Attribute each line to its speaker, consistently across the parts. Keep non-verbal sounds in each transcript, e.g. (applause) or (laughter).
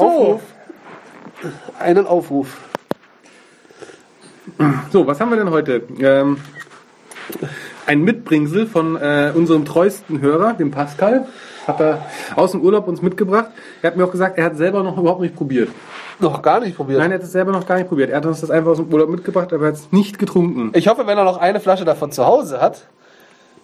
Speaker 1: Aufruf. Einen Aufruf.
Speaker 2: So, was haben wir denn heute? Ähm, ein Mitbringsel von äh, unserem treuesten Hörer, dem Pascal. Hat er aus dem Urlaub uns mitgebracht. Er hat mir auch gesagt, er hat selber noch überhaupt nicht probiert.
Speaker 1: Noch gar nicht probiert.
Speaker 2: Nein, er hat es selber noch gar nicht probiert. Er hat uns das einfach aus dem Urlaub mitgebracht, aber er hat es nicht getrunken.
Speaker 1: Ich hoffe, wenn er noch eine Flasche davon zu Hause hat,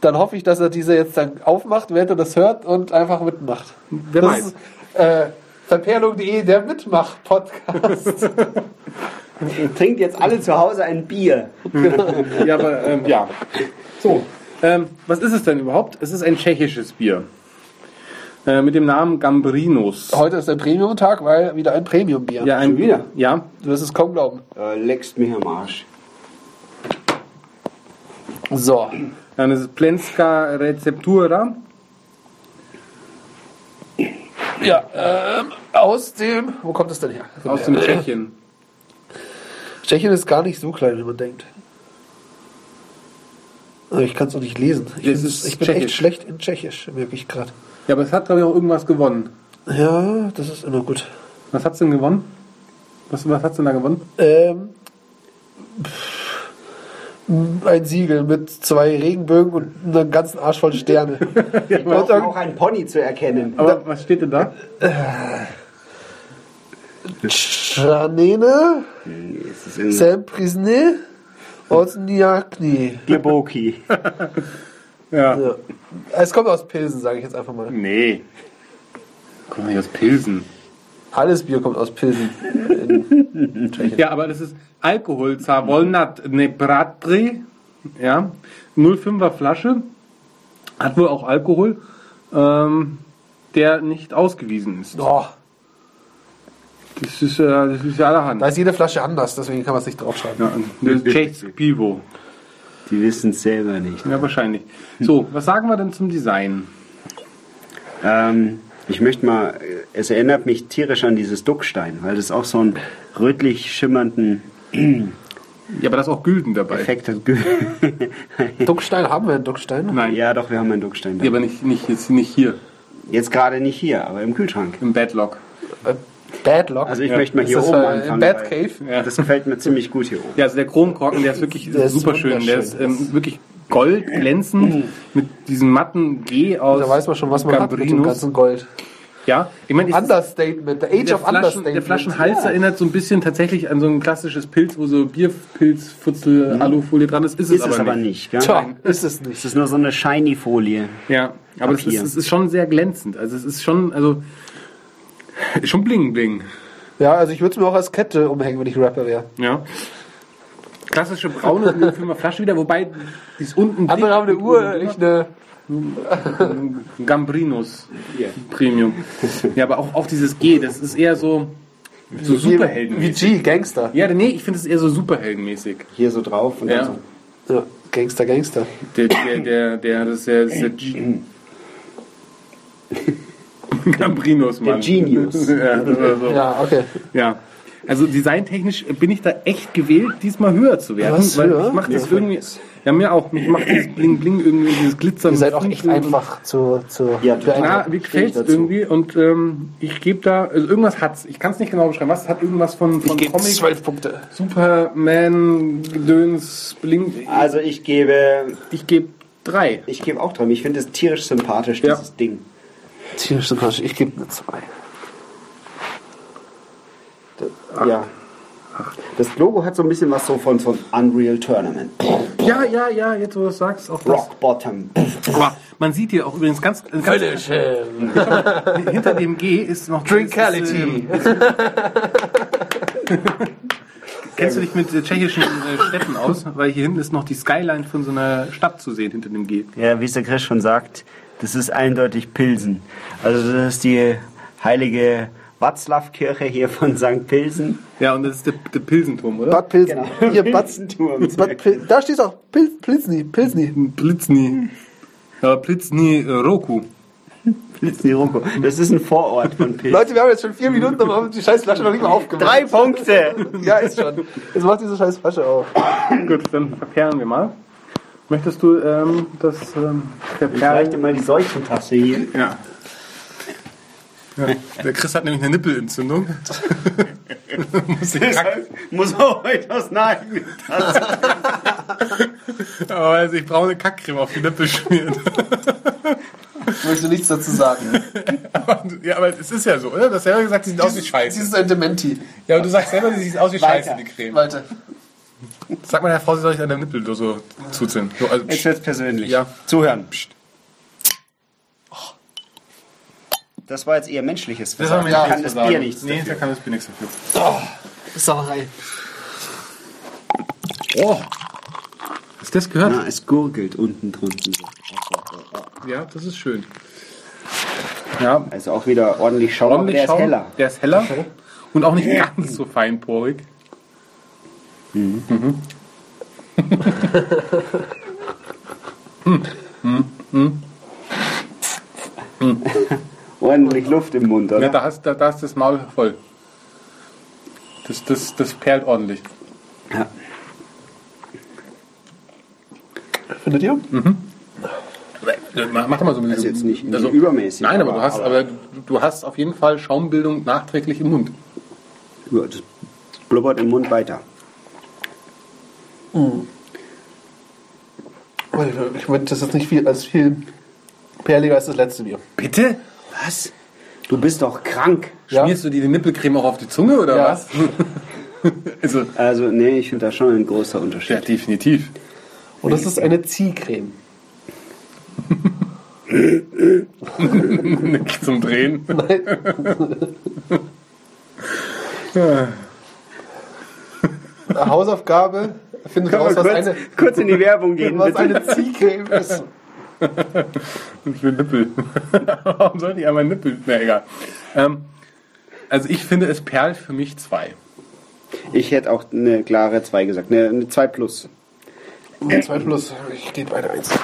Speaker 1: dann hoffe ich, dass er diese jetzt dann aufmacht, während er das hört und einfach mitmacht.
Speaker 2: Wer
Speaker 1: das
Speaker 2: weiß.
Speaker 1: ist äh, verperlung.de, der Mitmach-Podcast. (laughs)
Speaker 3: Trinkt jetzt alle zu Hause ein Bier. (laughs)
Speaker 2: Ja, aber ähm, ja. So, ähm, was ist es denn überhaupt? Es ist ein tschechisches Bier. Äh, mit dem Namen Gambrinus.
Speaker 1: Heute ist der Premium-Tag, weil wieder ein Premium-Bier.
Speaker 2: Ja, ein
Speaker 3: wieder?
Speaker 2: Ja,
Speaker 1: Du wirst es kaum glauben.
Speaker 3: Äh, leckst mich am Arsch.
Speaker 1: So.
Speaker 2: dann ist es Plenska Receptura.
Speaker 1: Ja, ähm, aus dem. Wo kommt es denn her?
Speaker 2: Aus dem Tschechien.
Speaker 1: Tschechien ist gar nicht so klein, wie man denkt. Aber ich kann es auch nicht lesen. Ich,
Speaker 2: Das
Speaker 1: bin- ich bin echt schlecht in Tschechisch, merke ich gerade.
Speaker 2: Ja, aber es hat, glaube ich, auch irgendwas gewonnen.
Speaker 1: Ja, das ist immer gut.
Speaker 2: Was hat's denn gewonnen? Was, was hat's denn da gewonnen?
Speaker 1: Ähm, pff, ein Siegel mit zwei Regenbögen und einem ganzen Arsch voll Sterne. (laughs)
Speaker 3: Wir brauchen auch ein Pony zu erkennen.
Speaker 2: Aber was steht denn da?
Speaker 1: Chanene,
Speaker 3: ist in
Speaker 1: Semprisne, Osniakni.
Speaker 3: Gleboki. (laughs)
Speaker 2: Ja.
Speaker 1: Ja. Es kommt aus Pilsen, sage ich jetzt einfach mal.
Speaker 2: Nee. Mal, hier aus Pilsen.
Speaker 1: Alles Bier kommt aus Pilsen.
Speaker 2: Ja, aber das ist Alkohol, Zavolnat Nebratri. Ja. 05er Flasche. Hat wohl auch Alkohol, ähm, der nicht ausgewiesen ist.
Speaker 1: Oh,
Speaker 2: Das ist, äh, das ist ja allerhand.
Speaker 1: da ist jede Flasche anders, deswegen kann man es nicht draufschreiben.
Speaker 2: Ja, das ist Tschechs Pivo.
Speaker 3: Die wissen es selber nicht.
Speaker 2: Ja, wahrscheinlich. So, was sagen wir denn zum Design?
Speaker 3: Ähm, ich möchte mal, es erinnert mich tierisch an dieses Duckstein, weil das auch so einen rötlich schimmernden
Speaker 2: Ja, aber da ist auch Gülden dabei.
Speaker 3: Effekt hat. (laughs)
Speaker 1: Duckstein haben wir einen Duckstein.
Speaker 2: Nein,
Speaker 3: ja, doch, wir haben einen Duckstein.
Speaker 2: Ja, aber nicht, nicht, jetzt nicht hier,
Speaker 3: Jetzt gerade nicht hier, aber im Kühlschrank.
Speaker 2: im Badlock.
Speaker 1: Äh, Bad Lock.
Speaker 3: Also ich
Speaker 2: Ja.
Speaker 3: möchte mal
Speaker 1: ist
Speaker 3: hier
Speaker 1: das
Speaker 3: oben
Speaker 1: äh,
Speaker 3: anfangen.
Speaker 1: im Bad
Speaker 3: weil
Speaker 1: Cave?
Speaker 2: Ja.
Speaker 3: Das gefällt mir ziemlich gut hier oben.
Speaker 2: Ja, also der Chromkorken, der ist wirklich
Speaker 1: Der ist
Speaker 2: super schön. Der ist ähm, wirklich gold, glänzend, mit diesem matten G aus
Speaker 1: Da weiß man schon, was man hat mit dem
Speaker 2: Gambrinus.
Speaker 1: ganzen Gold.
Speaker 2: Ja, ich meine,
Speaker 1: Understatement, the Age
Speaker 2: der,
Speaker 1: of
Speaker 2: Flaschen,
Speaker 1: Understatement.
Speaker 2: der Flaschenhals erinnert so ein bisschen tatsächlich an so ein klassisches Pilz, wo so Bierpilz, Futzel, Alufolie dran ist. Ist,
Speaker 3: Ist
Speaker 2: es
Speaker 3: es
Speaker 2: aber
Speaker 3: aber
Speaker 2: nicht.
Speaker 3: nicht, gell?
Speaker 1: Tja, ist es
Speaker 3: Es
Speaker 1: nicht.
Speaker 3: ist nur so eine shiny Folie.
Speaker 2: Ja, aber es ist, es ist schon sehr glänzend. Also es ist schon, also schon bling bling.
Speaker 1: Ja, also ich würde es mir auch als Kette umhängen, wenn ich Rapper wäre.
Speaker 2: Ja. Klassische braune Flasche wieder, wobei die ist unten
Speaker 1: Andere haben eine Uhr, ich eine.
Speaker 2: Gambrinus Premium. Ja, aber auch, auch dieses G, das ist eher so, so
Speaker 1: Wie
Speaker 2: Superheldenmäßig.
Speaker 1: G, Gangster.
Speaker 2: Ja, nee, ich finde es eher so Superheldenmäßig.
Speaker 3: Hier so drauf und
Speaker 2: Ja.
Speaker 3: dann so.
Speaker 1: Ja, Gangster, Gangster.
Speaker 2: Der, der, der, der, (laughs) (laughs) das ist der, das ist der G Gambrinus, Mann.
Speaker 3: Der Genius.
Speaker 2: ja, so.
Speaker 1: Ja, okay.
Speaker 2: Ja. Also designtechnisch bin ich da echt gewählt, diesmal höher zu werden.
Speaker 1: Was,
Speaker 2: weil
Speaker 1: höher?
Speaker 2: ich mache das
Speaker 1: Ja.
Speaker 2: irgendwie. Ja, mir auch. Mich macht dieses Bling Bling irgendwie, dieses Glitzern.
Speaker 1: Ihr seid auch echt einfach zu, zu
Speaker 3: Ja,
Speaker 2: Ja,
Speaker 1: beeindrucken.
Speaker 2: mir gefällt es irgendwie und ähm, ich gebe da, also irgendwas hat's. Ich kann es nicht genau beschreiben. Was hat irgendwas von, von
Speaker 1: Ich gebe
Speaker 2: Comic,
Speaker 1: zwölf Punkte.
Speaker 2: Superman, Gedöns, Bling.
Speaker 3: Also ich gebe,
Speaker 2: Ich gebe drei.
Speaker 3: ich gebe auch dran. Ich finde es tierisch sympathisch,
Speaker 2: Ja.
Speaker 3: dieses Ding.
Speaker 1: Tierisch sympathisch. Ich gebe eine 2.
Speaker 3: Ja. Das Logo hat so ein bisschen was so von so einem Unreal Tournament.
Speaker 2: Ja, ja, ja, jetzt wo du es sagst, auch das.
Speaker 3: Rock Bottom.
Speaker 2: Aber man sieht hier auch übrigens ganz, ganz
Speaker 1: Kölnisch. (laughs)
Speaker 2: hinter dem G ist noch
Speaker 1: Drinkality.
Speaker 2: Ist, ähm, Kennst du dich mit äh, tschechischen äh, Städten aus? Weil hier hinten ist noch die Skyline von so einer Stadt zu sehen hinter dem G.
Speaker 3: Ja, wie es der Chris schon sagt, das ist eindeutig Pilsen. Also das ist die heilige Watzlawkirche hier von St. Pilsen.
Speaker 2: Ja, und das ist der, der Pilsenturm, oder?
Speaker 1: Bad Pilsen.
Speaker 3: Genau. (laughs)
Speaker 1: Hier, Bad,
Speaker 3: Pilsenturm.
Speaker 1: Bad Pil da steht auch Pil Pilsni. Pilsni.
Speaker 2: Plizni. Ja, Plizni äh, Roku.
Speaker 3: Pilsni Roko. Das ist ein Vorort von Pilsen.
Speaker 1: Leute, wir haben jetzt schon vier Minuten und haben die scheiß Flasche noch nicht mal aufgemacht.
Speaker 3: Drei Punkte!
Speaker 1: Ja, ist schon. Jetzt macht diese scheiß Flasche auf.
Speaker 2: Gut, dann verperlen wir mal. Möchtest du ähm, das ähm,
Speaker 3: Ich reichte mal die Seuchentasse hier.
Speaker 2: Ja. Der Chris hat nämlich eine Nippelentzündung. (laughs) Muss Kack,
Speaker 3: Muss auch etwas neigen. (laughs)
Speaker 2: aber weil er sich braune Kackcreme auf die Nippel schmiert.
Speaker 1: Ich möchte nichts dazu sagen. (laughs)
Speaker 2: ja, aber es ist ja so, oder? Du hast selber gesagt, die sieht aus wie
Speaker 1: Sie
Speaker 2: Scheiße.
Speaker 1: ist ein Dementi.
Speaker 2: Ja, aber du sagst selber, sie sieht aus wie Scheiße, die Creme.
Speaker 1: Weiter.
Speaker 2: Sag mal der Frau, sie soll ich an der Nippel so zuziehen. So, also,
Speaker 3: Jetzt wird's persönlich.
Speaker 2: Ja.
Speaker 3: Zuhören. Psst. Das war jetzt eher menschliches.
Speaker 2: das haben wir
Speaker 3: Da
Speaker 2: nicht
Speaker 3: kann das Bier nichts.
Speaker 2: Nee,
Speaker 3: dafür.
Speaker 2: da kann das Bier nichts dafür.
Speaker 1: Sauerei.
Speaker 2: Oh. Hast du das gehört?
Speaker 3: Na, es gurgelt unten drunten. so.
Speaker 2: Ja, das ist schön. Ja,
Speaker 3: Also auch wieder ordentlich Schaum,
Speaker 2: ordentlich
Speaker 3: der
Speaker 2: Schaum.
Speaker 3: ist heller.
Speaker 2: Der ist heller. Und auch nicht ganz so feinporig. (laughs)
Speaker 3: Ordentlich Luft im Mund, oder?
Speaker 2: Ja, da hast, da, da ist das Maul voll. Das, das, das perlt ordentlich.
Speaker 3: Ja.
Speaker 1: Findet ihr?
Speaker 2: Mach, mach doch mal so ein bisschen.
Speaker 3: Also jetzt nicht- nicht übermäßig,
Speaker 2: Nein, aber,
Speaker 3: aber-
Speaker 2: du hast, aber du hast auf jeden Fall Schaumbildung nachträglich im Mund.
Speaker 3: Ja, Das blubbert im Mund weiter.
Speaker 1: Ich meine, das ist nicht viel, als viel perliger als das letzte Bier.
Speaker 2: Bitte?
Speaker 3: Was? Du bist doch krank.
Speaker 1: Ja.
Speaker 2: Schmierst du dir die Nippelcreme auch auf die Zunge oder
Speaker 1: Ja.
Speaker 2: was? (laughs) also,
Speaker 3: Also, nee, ich finde da schon ein großer Unterschied.
Speaker 2: ja, definitiv.
Speaker 1: Und das ist eine Ziehcreme.
Speaker 2: Nicht zum Drehen. (laughs)
Speaker 1: Hausaufgabe. Findet raus, was
Speaker 3: kurz,
Speaker 1: eine,
Speaker 3: kurz in die Werbung (laughs) gehen,
Speaker 1: was
Speaker 3: bitte?
Speaker 1: eine Ziehcreme ist. (laughs)
Speaker 2: Für Nippel. (laughs) Warum sollte ich einmal Nippel? Na egal. Ähm, also ich finde, es perlt für mich zwei.
Speaker 3: Ich hätte auch eine klare 2 gesagt. Eine, eine 2 plus.
Speaker 1: 2 plus. Ich gehe bei der 1.
Speaker 2: Was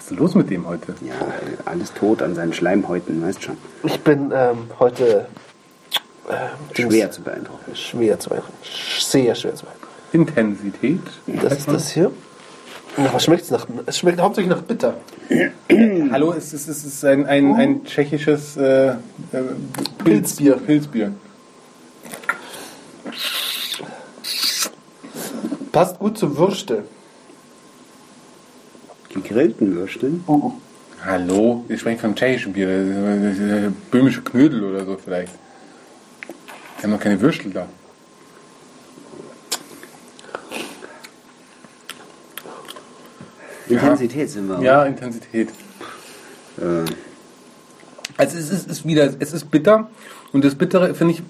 Speaker 2: ist denn los mit dem heute?
Speaker 3: Ja, alles tot an seinen Schleimhäuten, weißt schon.
Speaker 1: Ich bin ähm, heute ähm,
Speaker 3: Schwer zu beeindrucken.
Speaker 1: schwer zu beeindrucken. Sehr schwer zu beeindrucken.
Speaker 2: Intensität.
Speaker 1: Das ist das hier. Was schmeckt es nach? Es schmeckt hauptsächlich nach bitter. (clears throat)
Speaker 2: Hallo, es ist, es ist ein, ein, ein tschechisches äh, äh,
Speaker 1: Pilzbier.
Speaker 2: Pilzbier.
Speaker 1: Passt gut zu Würste.
Speaker 3: Gegrillten Würsteln?
Speaker 2: Hallo, wir sprechen vom tschechischen Bier. äh, Böhmische Knödel oder so vielleicht. Wir haben noch keine Würstel da.
Speaker 3: Intensität sind wir.
Speaker 2: Ja, Intensität.
Speaker 3: Äh,
Speaker 2: Also es ist, ist wieder, es ist bitter und das Bittere finde ich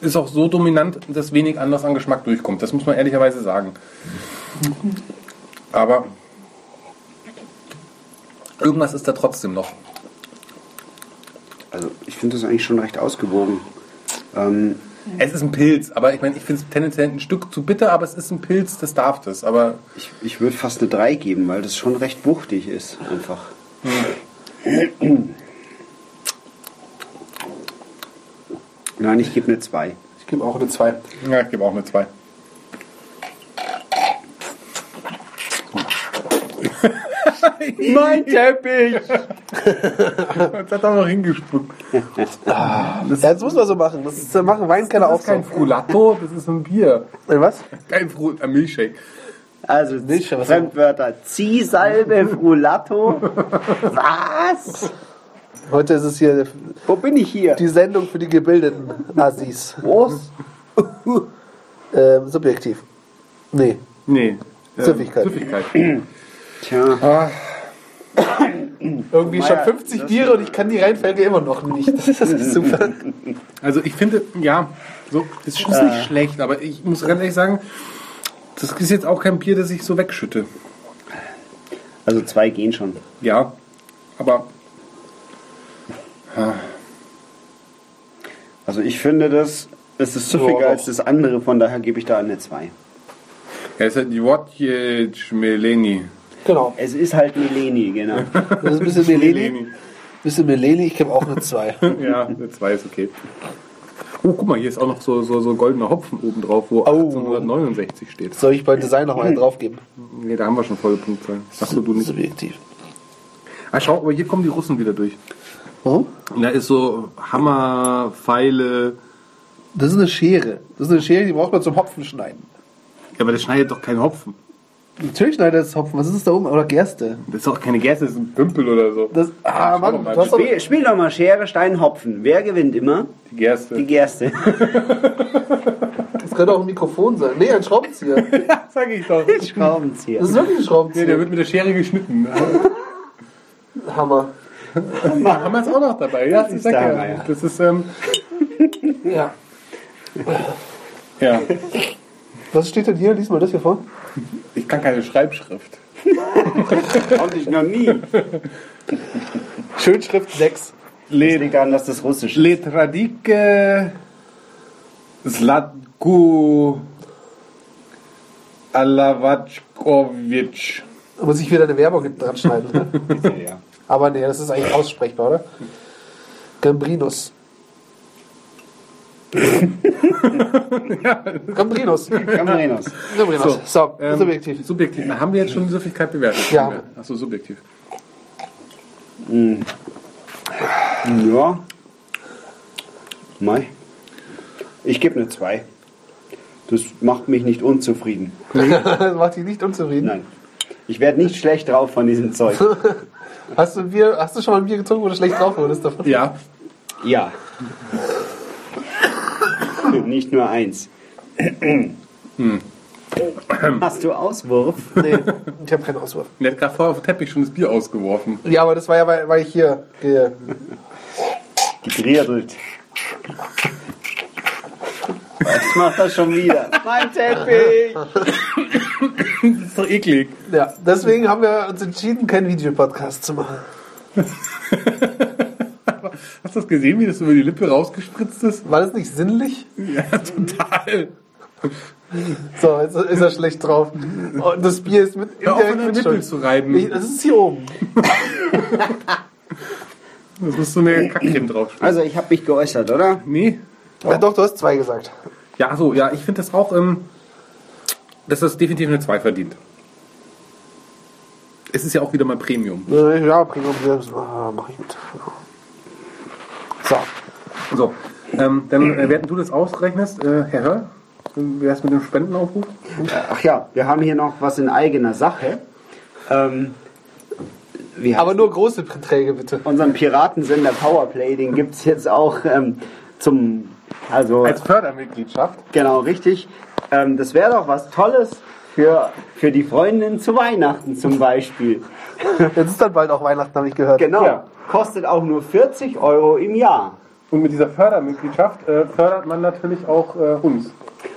Speaker 2: ist auch so dominant, dass wenig anders an Geschmack durchkommt. Das muss man ehrlicherweise sagen. Aber irgendwas ist da trotzdem noch.
Speaker 3: also ich finde das eigentlich schon recht ausgewogen. Ähm,
Speaker 2: Es ist ein Pilz, aber ich meine, ich finde es tendenziell ein Stück zu bitter, aber es ist ein Pilz, das darf das. Aber
Speaker 3: ich ich würde fast eine 3 geben, weil das schon recht wuchtig ist. Einfach. Nein, ich gebe eine 2.
Speaker 1: Ich gebe auch eine 2.
Speaker 2: ja, ich gebe auch eine 2. (laughs) (laughs)
Speaker 3: Mein Teppich!
Speaker 2: Jetzt hat er noch hingespuckt.
Speaker 1: Ja, das muss man so machen. Das ist, machen Weinkeller auch
Speaker 2: Das ist kein
Speaker 1: so.
Speaker 2: Frulato, das ist ein Bier.
Speaker 1: Was?
Speaker 2: Kein Fru ein Milchshake.
Speaker 3: Also
Speaker 1: Nicht, was-
Speaker 3: Fremdwörter. Ziehsalbe, Frulato. Was?
Speaker 1: Heute ist es hier
Speaker 3: Wo bin ich hier?
Speaker 1: die Sendung für die gebildeten Assis.
Speaker 3: Was? (laughs)
Speaker 1: Ähm, subjektiv. Nee.
Speaker 2: Nee.
Speaker 1: Süffigkeit.
Speaker 2: Süffigkeit.
Speaker 3: Tja,
Speaker 1: Irgendwie schon
Speaker 3: Meier,
Speaker 1: 50
Speaker 3: das-
Speaker 1: Biere und ich kann die Reihenfolge immer noch nicht. Das ist (laughs) super.
Speaker 2: Also ich finde, ja, so, es ist nicht schlecht, aber ich muss ganz ehrlich sagen, das ist jetzt auch kein Bier, das ich so wegschütte.
Speaker 3: also zwei gehen schon.
Speaker 2: Ja, aber
Speaker 3: Also ich finde das, es ist süffiger
Speaker 1: Ja,
Speaker 3: als das andere, von daher gebe ich da eine 2.
Speaker 2: ja, es ist halt die Wodje Schmeleni.
Speaker 1: Genau.
Speaker 3: Es ist halt Mileni, genau.
Speaker 1: Das ist ein bisschen (laughs) Meleni. Bisschen Meleni, ich gebe auch eine 2. (laughs)
Speaker 2: Ja, eine 2 ist okay. Oh, guck mal, hier ist auch noch so, so, so goldener Hopfen oben drauf, wo
Speaker 1: Oh.
Speaker 2: 1869 steht.
Speaker 1: Soll ich beim Design noch einen draufgeben?
Speaker 2: Nee, da haben wir schon volle Punktzahl. Achso, du nicht.
Speaker 1: Subjektiv.
Speaker 2: Ah, schau, aber hier kommen die Russen wieder durch.
Speaker 1: Warum?
Speaker 2: Da ist so Hammer, Pfeile.
Speaker 1: Das ist eine Schere. Das ist eine Schere, die braucht man zum Hopfen schneiden.
Speaker 2: Ja, aber das schneidet doch keinen Hopfen.
Speaker 1: Natürlich schneidet das Hopfen. Was ist das da oben? Oder Gerste?
Speaker 2: Das ist doch keine Gerste, das ist ein Pümpel oder so.
Speaker 1: Das, ah, Mann,
Speaker 2: doch mal.
Speaker 1: du hast
Speaker 3: Spiel, spiel doch mal Schere, Stein, Hopfen. Wer gewinnt immer?
Speaker 2: Die Gerste.
Speaker 3: Die Gerste. (laughs)
Speaker 1: das könnte auch ein Mikrofon sein. Nee, ein Schraubenzieher. (laughs)
Speaker 2: ja, sag ich doch.
Speaker 3: Schraubenzieher.
Speaker 1: Das ist wirklich ein
Speaker 2: Nee, der
Speaker 1: Schraubenzieher.
Speaker 2: wird mit der Schere geschnitten. (laughs)
Speaker 1: Hammer.
Speaker 2: Ja, haben wir jetzt auch noch dabei. Ja, ich
Speaker 3: ist
Speaker 2: ja.
Speaker 3: Hammer, ja.
Speaker 2: Das ist, ähm,
Speaker 1: Ja.
Speaker 2: ja.
Speaker 1: Was steht denn hier? Lies mal das hier vor.
Speaker 2: Ich kann keine Schreibschrift. (laughs)
Speaker 3: Konnte ich noch nie.
Speaker 1: Schönschrift 6.
Speaker 3: Das liegt daran, dass das Russisch ist.
Speaker 2: Letradike Zlatku Alavachkovic.
Speaker 1: Da muss ich wieder eine Werbung hinten dran schneiden. Ne? (laughs)
Speaker 3: Ja.
Speaker 1: Aber nee, das ist eigentlich aussprechbar, oder? Gambrinus. Gambrinus.
Speaker 3: Camerenos.
Speaker 1: Gambrinus. So,
Speaker 2: Ähm,
Speaker 1: subjektiv.
Speaker 2: Subjektiv. Na, haben wir jetzt schon die Süffigkeit bewertet?
Speaker 1: Ja.
Speaker 2: Achso, subjektiv.
Speaker 3: Ja. Mei. Ich gebe eine 2. Das macht mich nicht unzufrieden.
Speaker 1: das (laughs) macht dich nicht unzufrieden.
Speaker 3: Nein. Ich werde nicht schlecht drauf von diesem Zeug. (laughs)
Speaker 1: Hast du, Bier, hast du schon mal ein Bier getrunken, wo du schlecht drauf wurdest davon?
Speaker 2: Ja.
Speaker 3: Ja. Nicht nur eins. Hast du Auswurf?
Speaker 1: Nee, ich habe keinen Auswurf.
Speaker 2: Der hat gerade vorher auf den Teppich schon das Bier ausgeworfen.
Speaker 1: Ja, aber das war ja, weil, weil ich hier gehe.
Speaker 3: Gegrierdelt. Was macht er schon wieder? Mein Teppich!
Speaker 2: Das ist doch eklig.
Speaker 1: Ja, deswegen haben wir uns entschieden, keinen Videopodcast zu machen. (laughs)
Speaker 2: Hast du das gesehen, wie das über die Lippe rausgespritzt ist?
Speaker 1: War das nicht sinnlich?
Speaker 2: Ja, (laughs) total.
Speaker 1: So, jetzt ist er schlecht drauf. Und das Bier ist mit
Speaker 2: Hör auf, der
Speaker 1: mit
Speaker 2: Nippel zu reiben.
Speaker 1: Ich, das ist hier oben. (laughs)
Speaker 2: Das muss so eine Kackcreme drauf.
Speaker 3: Also, ich habe mich geäußert, oder?
Speaker 2: Nee.
Speaker 1: Ja, doch, du hast zwei gesagt.
Speaker 2: Ja, so, ja, ich finde das auch, ähm, dass das definitiv eine 2 verdient. Es ist ja auch wieder mal Premium.
Speaker 1: Ja, Premium ah, mach ich mit. So,
Speaker 2: So, ähm, dann äh, während du das ausrechnest, äh, Herr Hör, wie wär's mit dem Spendenaufruf?
Speaker 3: Ach ja, wir haben hier noch was in eigener Sache. Ähm, wie heißt
Speaker 1: aber nur große Beträge bitte.
Speaker 3: unseren Piratensender Powerplay, den gibt es jetzt auch ähm, zum, also
Speaker 2: Als Fördermitgliedschaft.
Speaker 3: genau richtig. Ähm, das wäre doch was Tolles für, für die Freundin zu Weihnachten zum Beispiel. (laughs)
Speaker 1: Jetzt ist dann bald auch Weihnachten, habe ich gehört.
Speaker 3: Genau.
Speaker 2: Ja.
Speaker 3: Kostet auch nur 40 Euro im Jahr.
Speaker 2: Und mit dieser Fördermitgliedschaft äh, fördert man natürlich auch äh, uns.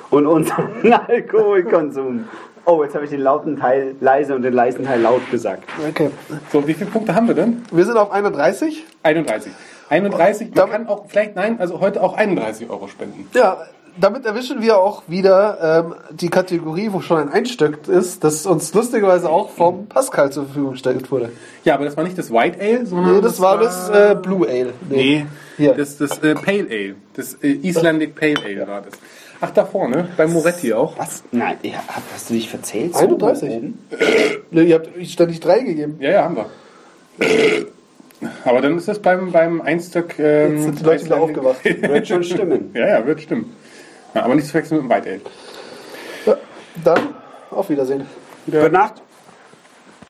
Speaker 3: Und unseren (laughs) Alkoholkonsum. Oh, jetzt habe ich den lauten Teil leise und den leisen Teil laut gesagt.
Speaker 1: Okay.
Speaker 2: So, wie viele Punkte haben wir denn?
Speaker 1: Wir sind auf 31.
Speaker 2: 31. 31, man kann auch, vielleicht, nein, also heute auch 31 Euro spenden.
Speaker 1: Ja, damit erwischen wir auch wieder ähm, die Kategorie, wo schon ein Einstück ist, das uns lustigerweise auch vom Pascal zur Verfügung gestellt wurde.
Speaker 2: Ja, aber das war nicht das White Ale, sondern
Speaker 1: Nee, das, war das äh, Blue Ale.
Speaker 2: Nee,
Speaker 1: Hier.
Speaker 2: das, das äh, Pale Ale. Das äh, Icelandic Pale Ale war das. Ach, da vorne, beim Moretti auch.
Speaker 3: Was? Nein, ja, hast du dich verzählt?
Speaker 1: 31.
Speaker 3: oben? (coughs)
Speaker 1: Ne, ihr habt ständig drei gegeben.
Speaker 2: Ja, ja, haben wir. Aber dann ist das beim, beim Einstück. Ähm,
Speaker 1: Jetzt sind die Leute wieder aufgewacht. (laughs)
Speaker 3: Wird schon stimmen.
Speaker 2: Ja, ja, wird stimmen. Ja, aber nicht zu verwechseln mit dem White Ale.
Speaker 1: Ja, dann auf Wiedersehen.
Speaker 3: Gute Nacht.